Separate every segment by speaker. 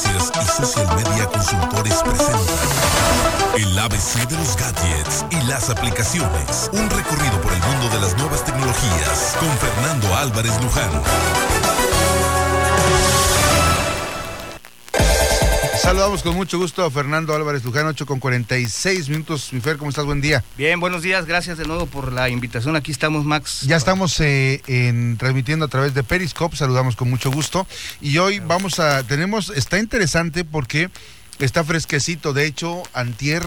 Speaker 1: Y Social Media Consultores presentan el ABC de los gadgets y las aplicaciones. Un recorrido por el mundo de las nuevas tecnologías con Fernando Álvarez Luján.
Speaker 2: Saludamos con mucho gusto a Fernando Álvarez Luján, 8 con 46 minutos. Mi Fer, ¿cómo estás? Buen día.
Speaker 3: Bien, buenos días. Gracias de nuevo por la invitación. Aquí estamos, Max.
Speaker 2: Ya estamos eh, en, transmitiendo a través de Periscope. Saludamos con mucho gusto. Y hoy vamos a, tenemos, está interesante porque está fresquecito. De hecho, antier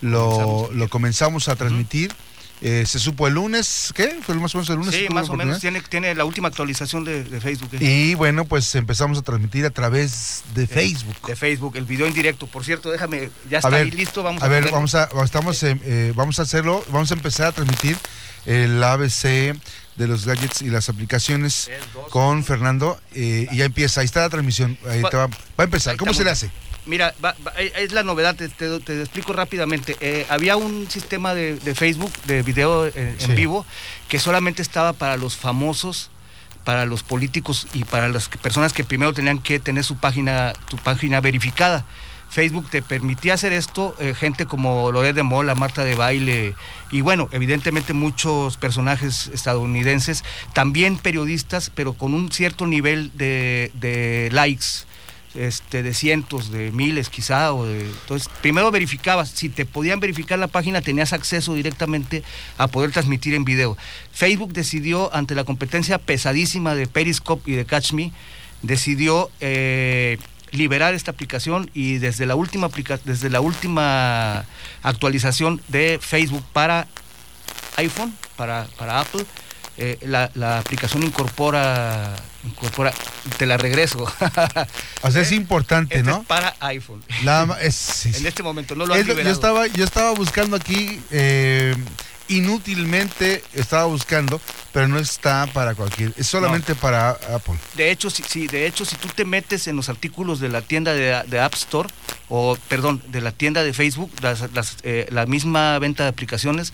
Speaker 2: lo, lo comenzamos a transmitir. Eh, se supo el lunes, ¿qué? ¿Fue más o menos el lunes?
Speaker 3: Sí, más o menos. Tiene, tiene la última actualización de, Facebook. ¿eh?
Speaker 2: Y bueno, pues empezamos a transmitir a través de Facebook.
Speaker 3: De Facebook, el video en directo. Por cierto, déjame, ya está ahí listo. Vamos
Speaker 2: a, a ver, vamos a, estamos, eh, vamos a hacerlo. Vamos a empezar a transmitir el ABC de los gadgets y las aplicaciones con Fernando. y ya empieza, ahí está la transmisión. Ahí va, va, a empezar. ¿Cómo se le hace?
Speaker 3: Mira, eh, es la novedad, te, te, explico rápidamente. Eh, había un sistema de, Facebook, de video eh, en, vivo, que solamente estaba para los famosos, para los políticos y para las personas que primero tenían que tener su página, tu página verificada. Facebook te permitía hacer esto, gente como Loret de Mola, Marta de Baile, y bueno, evidentemente muchos personajes estadounidenses, también periodistas, pero con un cierto nivel de, de likes este, de cientos, de miles quizá. O de, entonces, primero verificabas, si te podían verificar la página, tenías acceso directamente a poder transmitir en video. Facebook decidió, ante la competencia pesadísima de Periscope y de Catch Me, decidió eh, liberar esta aplicación y desde la última, desde la última actualización de Facebook para iPhone, para, para Apple, eh, la, la, aplicación incorpora, incorpora, te la regreso.
Speaker 2: o sea, es importante,
Speaker 3: este
Speaker 2: ¿no?
Speaker 3: Es para iPhone.
Speaker 2: es,
Speaker 3: En este momento no lo han liberado.
Speaker 2: Yo estaba, yo estaba buscando aquí eh, inútilmente estaba buscando, pero no está para cualquier, es solamente para Apple.
Speaker 3: De hecho, si, de hecho, si tú te metes en los artículos de la tienda de, App Store, o perdón, de la tienda de Facebook, eh, la misma venta de aplicaciones,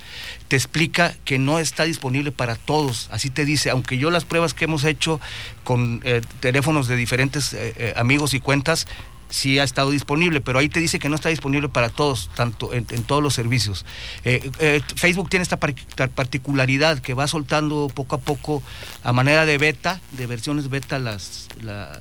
Speaker 3: te explica que no está disponible para todos. Así te dice, aunque yo las pruebas que hemos hecho con eh, teléfonos de diferentes eh, amigos y cuentas, sí ha estado disponible, pero ahí te dice que no está disponible para todos, tanto en, todos los servicios. Eh, eh, Facebook tiene esta particularidad que va soltando poco a poco a manera de beta, de versiones beta, las,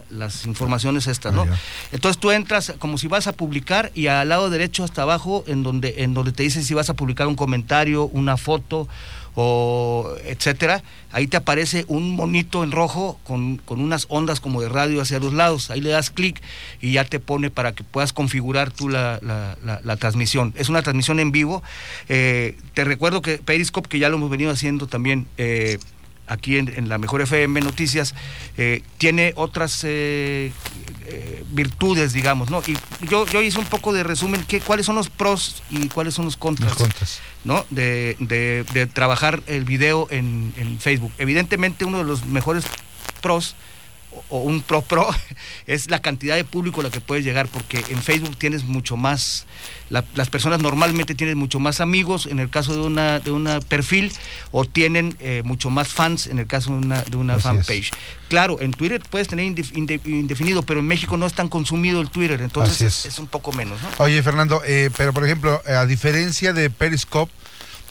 Speaker 3: las informaciones estas, ¿no? Entonces tú entras como si vas a publicar y al lado derecho hasta abajo, en donde, en donde te dice si vas a publicar un comentario, una foto, o etcétera, ahí te aparece un monito en rojo con, unas ondas como de radio hacia los lados. Ahí le das clic y ya te pone para que puedas configurar tú la, la, transmisión. Es una transmisión en vivo. Eh, te recuerdo que Periscope, que ya lo hemos venido haciendo también. Eh, aquí en, la Mejor FM Noticias, eh, tiene otras virtudes, digamos, ¿no? Y yo, yo hice un poco de resumen, ¿qué, cuáles son los pros y cuáles son los contras,
Speaker 2: los contras.
Speaker 3: ¿no? De, de, trabajar el video en, en Facebook. Evidentemente uno de los mejores pros o un pro pro es la cantidad de público a la que puedes llegar porque en Facebook tienes mucho más las personas normalmente tienen mucho más amigos en el caso de una de una perfil o tienen eh, mucho más fans en el caso de una de una fanpage. Claro en Twitter puedes tener indefinido pero en México no es tan consumido el Twitter entonces es. un poco menos
Speaker 2: oye Fernando eh, pero por ejemplo a diferencia de Periscope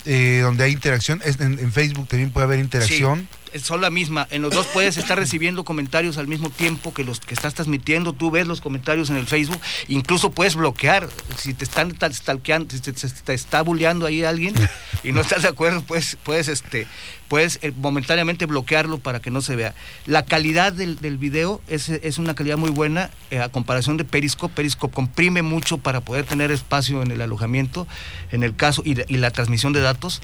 Speaker 2: eh, donde hay interacción en, en, Facebook también puede haber interacción
Speaker 3: son la misma. En los dos puedes estar recibiendo comentarios al mismo tiempo que los que estás transmitiendo. Tú ves los comentarios en el Facebook. Incluso puedes bloquear. Si te están stalkeando, si te, está bulleando ahí alguien y no estás de acuerdo, pues puedes, este, puedes eh, momentáneamente bloquearlo para que no se vea. La calidad del, del video es, es, una calidad muy buena eh, a comparación de Periscope. Periscope comprime mucho para poder tener espacio en el alojamiento, en el caso, y la transmisión de datos.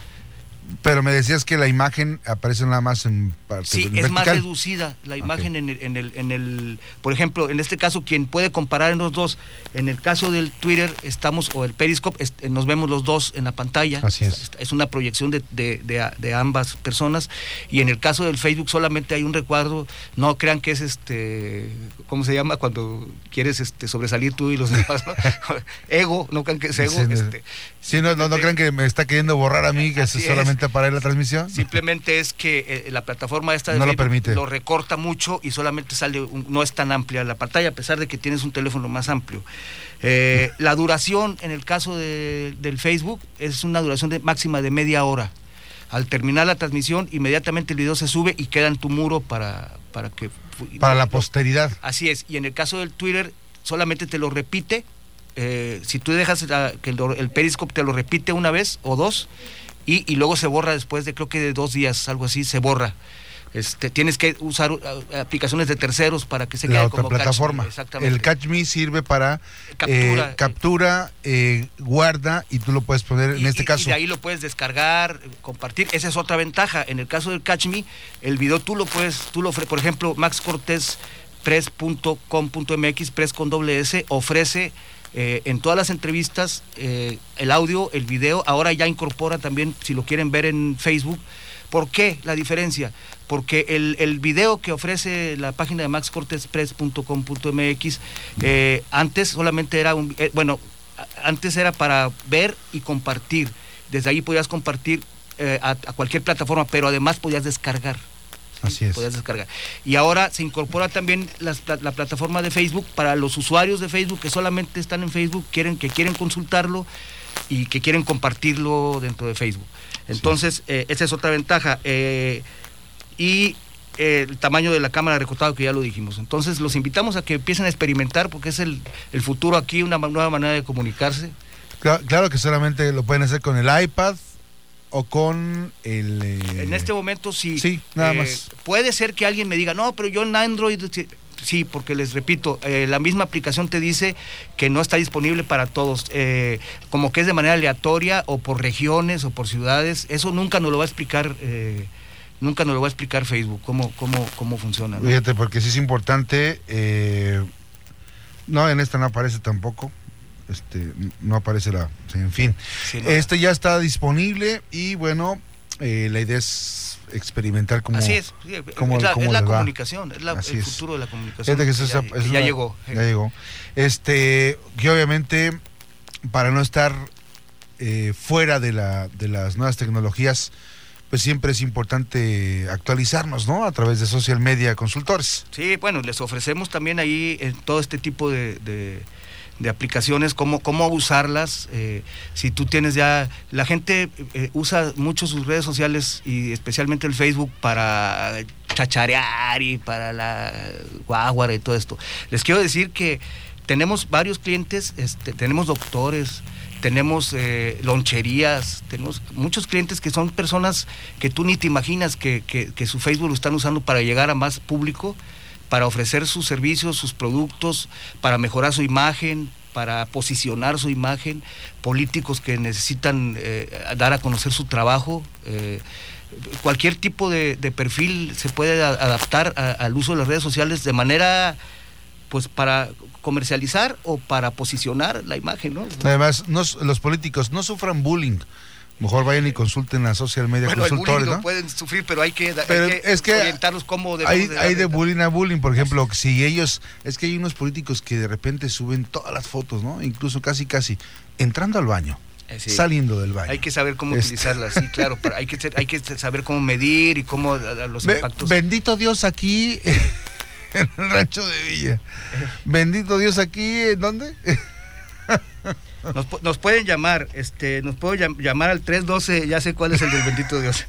Speaker 2: Pero me decías que la imagen aparece nada más en parte
Speaker 3: Sí, es más reducida la imagen en, el, en, el, en el, por ejemplo, en este caso, quien puede comparar en los dos, en el caso del Twitter estamos, o el Periscope, nos vemos los dos en la pantalla.
Speaker 2: Así es.
Speaker 3: Es una proyección de, de, de, ambas personas. Y en el caso del Facebook solamente hay un recuadro, no crean que es este, ¿cómo se llama? Cuando quieres este, sobresalir tú y los demás, ego, no crean que es ego.
Speaker 2: Sí,
Speaker 3: este,
Speaker 2: sí no, no, no, crean que me está queriendo borrar a mí, que es solamente herramienta para la transmisión?
Speaker 3: Simplemente es que eh, la plataforma esta de
Speaker 2: No lo permite.
Speaker 3: lo recorta mucho y solamente sale, un- no es tan amplia la pantalla, a pesar de que tienes un teléfono más amplio. Eh, la duración en el caso de- del Facebook es una duración de, máxima de media hora. Al terminar la transmisión, inmediatamente el video se sube y queda en tu muro para, para que...
Speaker 2: Para la posteridad.
Speaker 3: Así es, y en el caso del Twitter solamente te lo repite, eh, si tú dejas la- que el, el Periscope te lo repite una vez o dos, y, y luego se borra después de creo que de dos días, algo así, se borra. Este, tienes que usar uh, aplicaciones de terceros para que se
Speaker 2: la
Speaker 3: quede
Speaker 2: otra
Speaker 3: como Catch
Speaker 2: plataforma.
Speaker 3: Exactamente.
Speaker 2: El Catch Me sirve para
Speaker 3: Captura.
Speaker 2: eh, captura, eh, guarda y tú lo puedes poner en este
Speaker 3: y-
Speaker 2: caso.
Speaker 3: Y de ahí lo puedes descargar, eh, compartir. Esa es otra ventaja. En el caso del Catch Me, el video tú lo puedes, tú lo por ejemplo, Max Cortés press.com.mx, press con doble S, ofrece eh, en todas las entrevistas eh, el audio, el video, ahora ya incorpora también, si lo quieren ver en Facebook. ¿Por qué la diferencia? Porque el, el video que ofrece la página de maxcortespress.com.mx eh, antes solamente era un, eh, bueno, antes era para ver y compartir. Desde ahí podías compartir eh, a cualquier plataforma, pero además podías descargar.
Speaker 2: Así es.
Speaker 3: Podías descargar. Y ahora se incorpora también pla- la, plataforma de Facebook para los usuarios de Facebook que solamente están en Facebook, quieren, que quieren consultarlo y que quieren compartirlo dentro de Facebook. Entonces, eh, esa es otra ventaja. Eh, y eh, el tamaño de la cámara de recortado que ya lo dijimos. Entonces, los invitamos a que empiecen a experimentar porque es el, el futuro aquí, una nueva manera de comunicarse.
Speaker 2: Cla- Claro que solamente lo pueden hacer con el iPad o con el... eh,
Speaker 3: En este momento sí.
Speaker 2: Sí, nada
Speaker 3: Eh,
Speaker 2: más.
Speaker 3: Puede ser que alguien me diga, no, pero yo en Android. sí", porque les repito, eh, la misma aplicación te dice que no está disponible para todos, eh, como que es de manera aleatoria o por regiones o por ciudades. Eso nunca nos lo va a explicar, eh, nunca nos lo va a explicar Facebook cómo cómo cómo funciona. ¿no?
Speaker 2: Fíjate, porque sí es importante. eh, no, en esta no aparece tampoco. Este, no aparece la. en fin.
Speaker 3: Sí, no.
Speaker 2: Este ya está disponible y bueno, eh, la idea es experimentar como.
Speaker 3: Así es, sí,
Speaker 2: cómo-
Speaker 3: es la,
Speaker 2: cómo
Speaker 3: es la comunicación, es la- el
Speaker 2: es.
Speaker 3: futuro de la comunicación.
Speaker 2: Que
Speaker 3: ya,
Speaker 2: es
Speaker 3: que ya
Speaker 2: una-
Speaker 3: llegó.
Speaker 2: Ya llegó. Este, que obviamente, para no estar eh, fuera de, la, de las nuevas tecnologías, pues siempre es importante actualizarnos, ¿no? A través de social media consultores.
Speaker 3: Sí, bueno, les ofrecemos también ahí eh, todo este tipo de, de- de aplicaciones, cómo, cómo usarlas. eh, si tú tienes ya, la gente eh, usa mucho sus redes sociales y especialmente el Facebook para chacharear y para la guaguara y todo esto. Les quiero decir que tenemos varios clientes, este, tenemos doctores, tenemos eh, loncherías, tenemos muchos clientes que son personas que tú ni te imaginas que- que su Facebook lo están usando para llegar a más público, para ofrecer sus servicios, sus productos, para mejorar su imagen, para posicionar su imagen, políticos que necesitan eh, dar a conocer su trabajo. eh, cualquier tipo de, perfil se puede adaptar a- al uso de las redes sociales de manera pues para comercializar o para posicionar la imagen, ¿no?
Speaker 2: Además, los políticos no sufran bullying. Mejor vayan y consulten a social media
Speaker 3: Bueno, el bullying
Speaker 2: consultores,
Speaker 3: lo
Speaker 2: ¿no?
Speaker 3: pueden sufrir, pero hay que, hay
Speaker 2: Pero
Speaker 3: que
Speaker 2: es que
Speaker 3: orientarlos cómo
Speaker 2: Hay,
Speaker 3: de
Speaker 2: hay de bullying a bullying, por ejemplo, si ellos, es que hay unos políticos que de repente suben todas las fotos, ¿no? Incluso casi, casi, entrando al baño,
Speaker 3: Eh, sí.
Speaker 2: saliendo del baño.
Speaker 3: Hay que saber cómo
Speaker 2: Este-
Speaker 3: utilizarlas, sí, claro, pero hay que ser- hay que saber cómo medir y cómo los impactos.
Speaker 2: bendito Dios aquí en el rancho de Villa. Bendito Dios aquí, ¿en dónde?
Speaker 3: Nos, nos pueden llamar, este, nos pueden llam- llamar al 312, ya sé cuál es el del bendito Dios.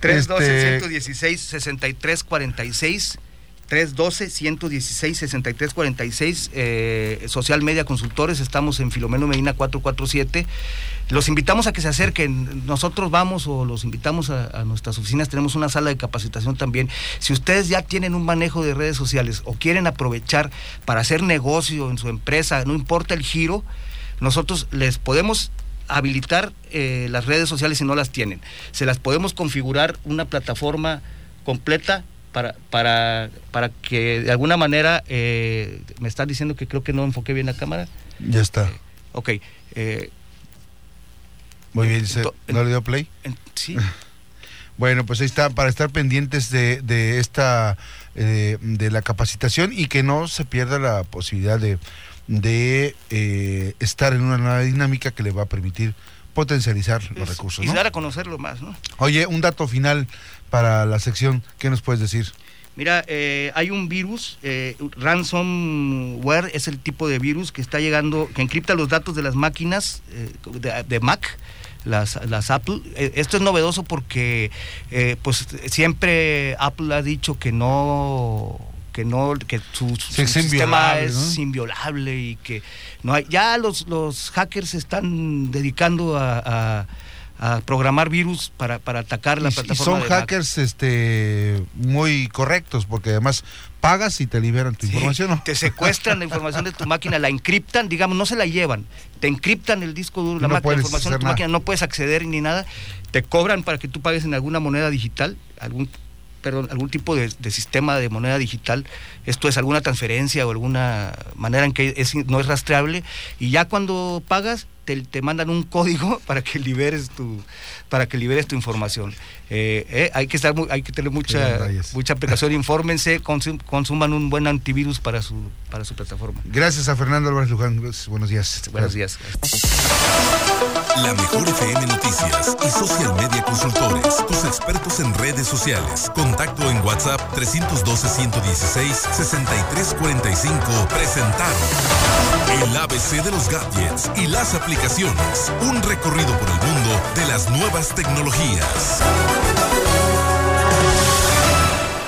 Speaker 3: 312 116 63 46 312 116 63 46 eh, Social Media Consultores, estamos en Filomeno Medina 447. Los invitamos a que se acerquen. Nosotros vamos o los invitamos a, a nuestras oficinas. Tenemos una sala de capacitación también. Si ustedes ya tienen un manejo de redes sociales o quieren aprovechar para hacer negocio en su empresa, no importa el giro, nosotros les podemos habilitar eh, las redes sociales si no las tienen. Se las podemos configurar una plataforma completa para, para, para que de alguna manera, eh, me están diciendo que creo que no enfoqué bien la cámara.
Speaker 2: Ya está.
Speaker 3: Ok, eh,
Speaker 2: Muy bien,
Speaker 3: to-
Speaker 2: ¿no le dio play?
Speaker 3: sí,
Speaker 2: Bueno, pues ahí está, para estar pendientes de, de esta, eh, de la capacitación y que no se pierda la posibilidad de, de eh, estar en una nueva dinámica que le va a permitir potencializar los recursos.
Speaker 3: Y
Speaker 2: ¿no?
Speaker 3: dar a conocerlo más, ¿no?
Speaker 2: Oye, un dato final para la sección, ¿qué nos puedes decir?
Speaker 3: Mira, eh, hay un virus, eh, ransomware es el tipo de virus que está llegando, que encripta los datos de las máquinas eh, de, de Mac, las, las Apple. Eh, esto es novedoso porque eh, pues siempre Apple ha dicho que no que no que su, su
Speaker 2: Sí, es
Speaker 3: sistema
Speaker 2: inviolable,
Speaker 3: es
Speaker 2: ¿no?
Speaker 3: inviolable y que no hay ya los los hackers se están dedicando a, a- a programar virus para, para atacar la
Speaker 2: Y- y,
Speaker 3: plataforma
Speaker 2: son
Speaker 3: de Mac.
Speaker 2: hackers este muy correctos porque además pagas y te liberan tu
Speaker 3: Sí,
Speaker 2: información. ¿no?
Speaker 3: Te secuestran la información de tu máquina, la encriptan, digamos, no se la llevan, te encriptan el disco duro, la,
Speaker 2: No
Speaker 3: máquina, la información de tu
Speaker 2: nada.
Speaker 3: máquina, no puedes acceder ni nada, te cobran para que tú pagues en alguna moneda digital, algún perdón, algún tipo de, de sistema de moneda digital, esto es alguna transferencia o alguna manera en que es, no es rastreable, y ya cuando pagas te, te mandan un código para que liberes tu para que liberes tu información. Eh, eh, hay que estar hay que tener mucha mucha precaución, infórmense, consum- consuman un buen antivirus para su para su plataforma.
Speaker 2: Gracias a Fernando Álvarez Luján. Buenos días.
Speaker 3: Buenos días.
Speaker 1: La mejor FM Noticias y Social Contacto en WhatsApp 312-116-6345. Presentaron el ABC de los gadgets y las aplicaciones. Un recorrido por el mundo de las nuevas tecnologías.